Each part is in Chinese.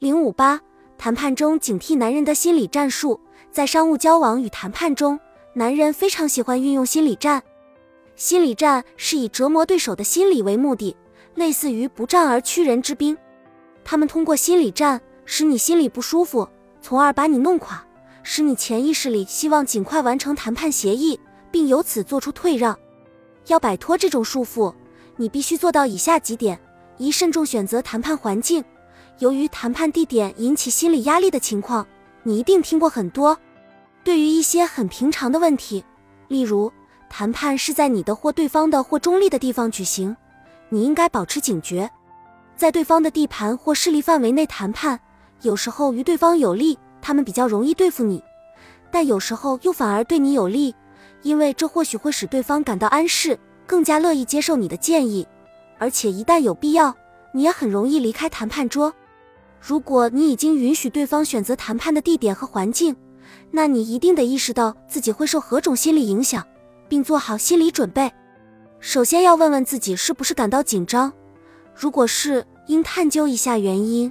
零五八，谈判中警惕男人的心理战术。在商务交往与谈判中，男人非常喜欢运用心理战。心理战是以折磨对手的心理为目的，类似于不战而屈人之兵。他们通过心理战使你心里不舒服，从而把你弄垮，使你潜意识里希望尽快完成谈判协议，并由此做出退让。要摆脱这种束缚，你必须做到以下几点：一、慎重选择谈判环境。由于谈判地点引起心理压力的情况，你一定听过很多。对于一些很平常的问题，例如谈判是在你的或对方的或中立的地方举行，你应该保持警觉。在对方的地盘或势力范围内谈判，有时候于对方有利，他们比较容易对付你；但有时候又反而对你有利，因为这或许会使对方感到安适，更加乐意接受你的建议。而且一旦有必要，你也很容易离开谈判桌。如果你已经允许对方选择谈判的地点和环境，那你一定得意识到自己会受何种心理影响，并做好心理准备。首先要问问自己是不是感到紧张，如果是，应探究一下原因。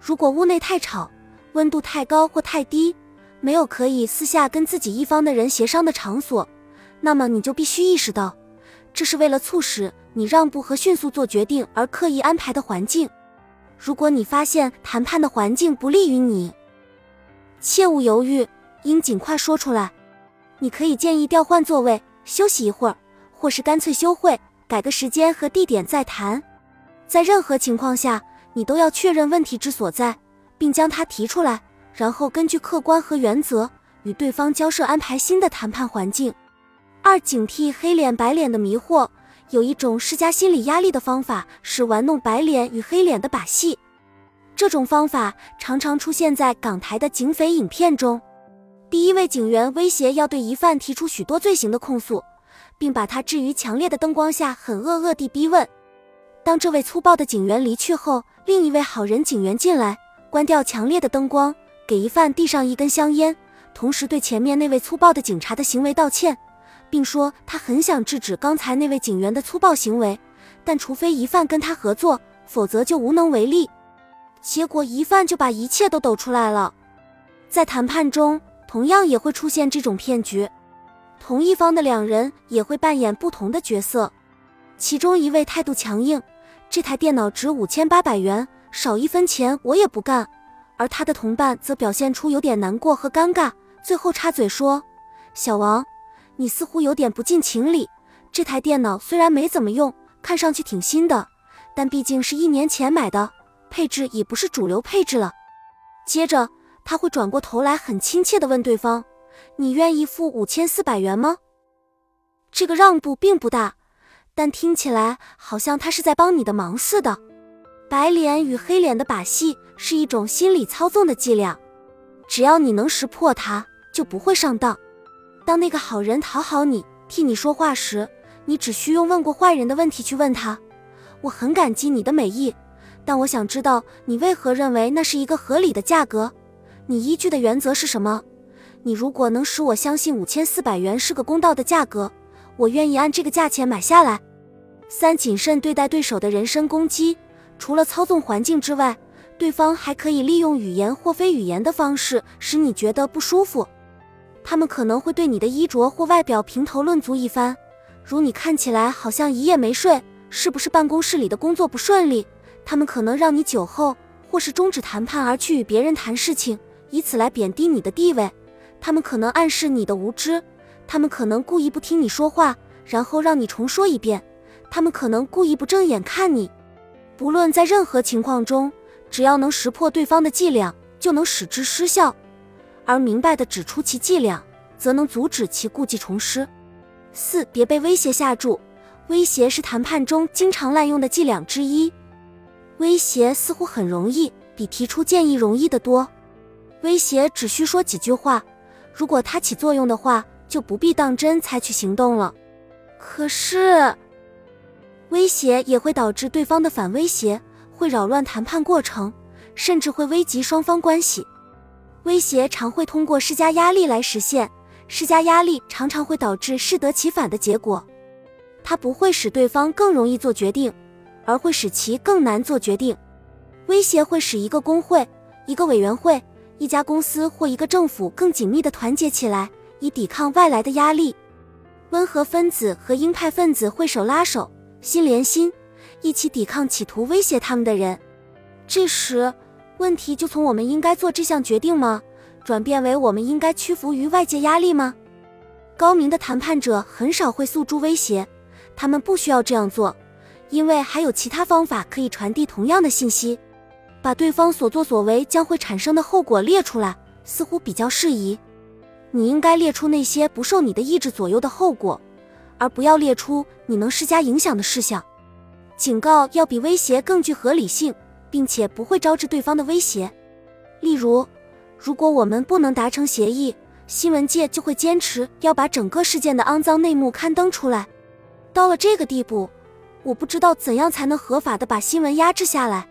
如果屋内太吵、温度太高或太低，没有可以私下跟自己一方的人协商的场所，那么你就必须意识到，这是为了促使你让步和迅速做决定而刻意安排的环境。如果你发现谈判的环境不利于你，切勿犹豫，应尽快说出来。你可以建议调换座位，休息一会儿，或是干脆休会，改个时间和地点再谈。在任何情况下，你都要确认问题之所在，并将它提出来，然后根据客观和原则与对方交涉，安排新的谈判环境。二、警惕黑脸白脸的迷惑。有一种施加心理压力的方法是玩弄白脸与黑脸的把戏，这种方法常常出现在港台的警匪影片中。第一位警员威胁要对疑犯提出许多罪行的控诉，并把他置于强烈的灯光下，很恶恶地逼问。当这位粗暴的警员离去后，另一位好人警员进来，关掉强烈的灯光，给疑犯递上一根香烟，同时对前面那位粗暴的警察的行为道歉。并说他很想制止刚才那位警员的粗暴行为，但除非疑犯跟他合作，否则就无能为力。结果疑犯就把一切都抖出来了。在谈判中，同样也会出现这种骗局，同一方的两人也会扮演不同的角色。其中一位态度强硬，这台电脑值五千八百元，少一分钱我也不干；而他的同伴则表现出有点难过和尴尬，最后插嘴说：“小王。”你似乎有点不近情理。这台电脑虽然没怎么用，看上去挺新的，但毕竟是一年前买的，配置已不是主流配置了。接着他会转过头来，很亲切地问对方：“你愿意付五千四百元吗？”这个让步并不大，但听起来好像他是在帮你的忙似的。白脸与黑脸的把戏是一种心理操纵的伎俩，只要你能识破它，就不会上当。当那个好人讨好你、替你说话时，你只需用问过坏人的问题去问他：“我很感激你的美意，但我想知道你为何认为那是一个合理的价格？你依据的原则是什么？你如果能使我相信五千四百元是个公道的价格，我愿意按这个价钱买下来。”三、谨慎对待对手的人身攻击。除了操纵环境之外，对方还可以利用语言或非语言的方式使你觉得不舒服。他们可能会对你的衣着或外表评头论足一番，如你看起来好像一夜没睡，是不是办公室里的工作不顺利？他们可能让你酒后或是终止谈判而去与别人谈事情，以此来贬低你的地位。他们可能暗示你的无知，他们可能故意不听你说话，然后让你重说一遍。他们可能故意不正眼看你。不论在任何情况中，只要能识破对方的伎俩，就能使之失效。而明白的指出其伎俩，则能阻止其故伎重施。四，别被威胁吓住。威胁是谈判中经常滥用的伎俩之一。威胁似乎很容易，比提出建议容易得多。威胁只需说几句话，如果它起作用的话，就不必当真采取行动了。可是，威胁也会导致对方的反威胁，会扰乱谈判过程，甚至会危及双方关系。威胁常会通过施加压力来实现，施加压力常常会导致适得其反的结果。它不会使对方更容易做决定，而会使其更难做决定。威胁会使一个工会、一个委员会、一家公司或一个政府更紧密地团结起来，以抵抗外来的压力。温和分子和鹰派分子会手拉手，心连心，一起抵抗企图威胁他们的人。这时，问题就从我们应该做这项决定吗，转变为我们应该屈服于外界压力吗？高明的谈判者很少会诉诸威胁，他们不需要这样做，因为还有其他方法可以传递同样的信息。把对方所作所为将会产生的后果列出来，似乎比较适宜。你应该列出那些不受你的意志左右的后果，而不要列出你能施加影响的事项。警告要比威胁更具合理性，并且不会招致对方的威胁。例如，如果我们不能达成协议，新闻界就会坚持要把整个事件的肮脏内幕刊登出来。到了这个地步，我不知道怎样才能合法的把新闻压制下来。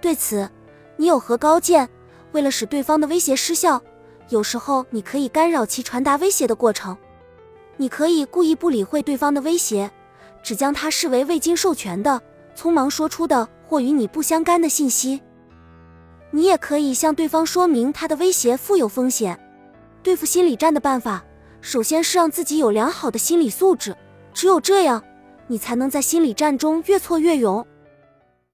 对此，你有何高见？为了使对方的威胁失效，有时候你可以干扰其传达威胁的过程。你可以故意不理会对方的威胁，只将它视为未经授权的、匆忙说出的或与你不相干的信息。你也可以向对方说明他的威胁富有风险。对付心理战的办法，首先是让自己有良好的心理素质。只有这样，你才能在心理战中越挫越勇。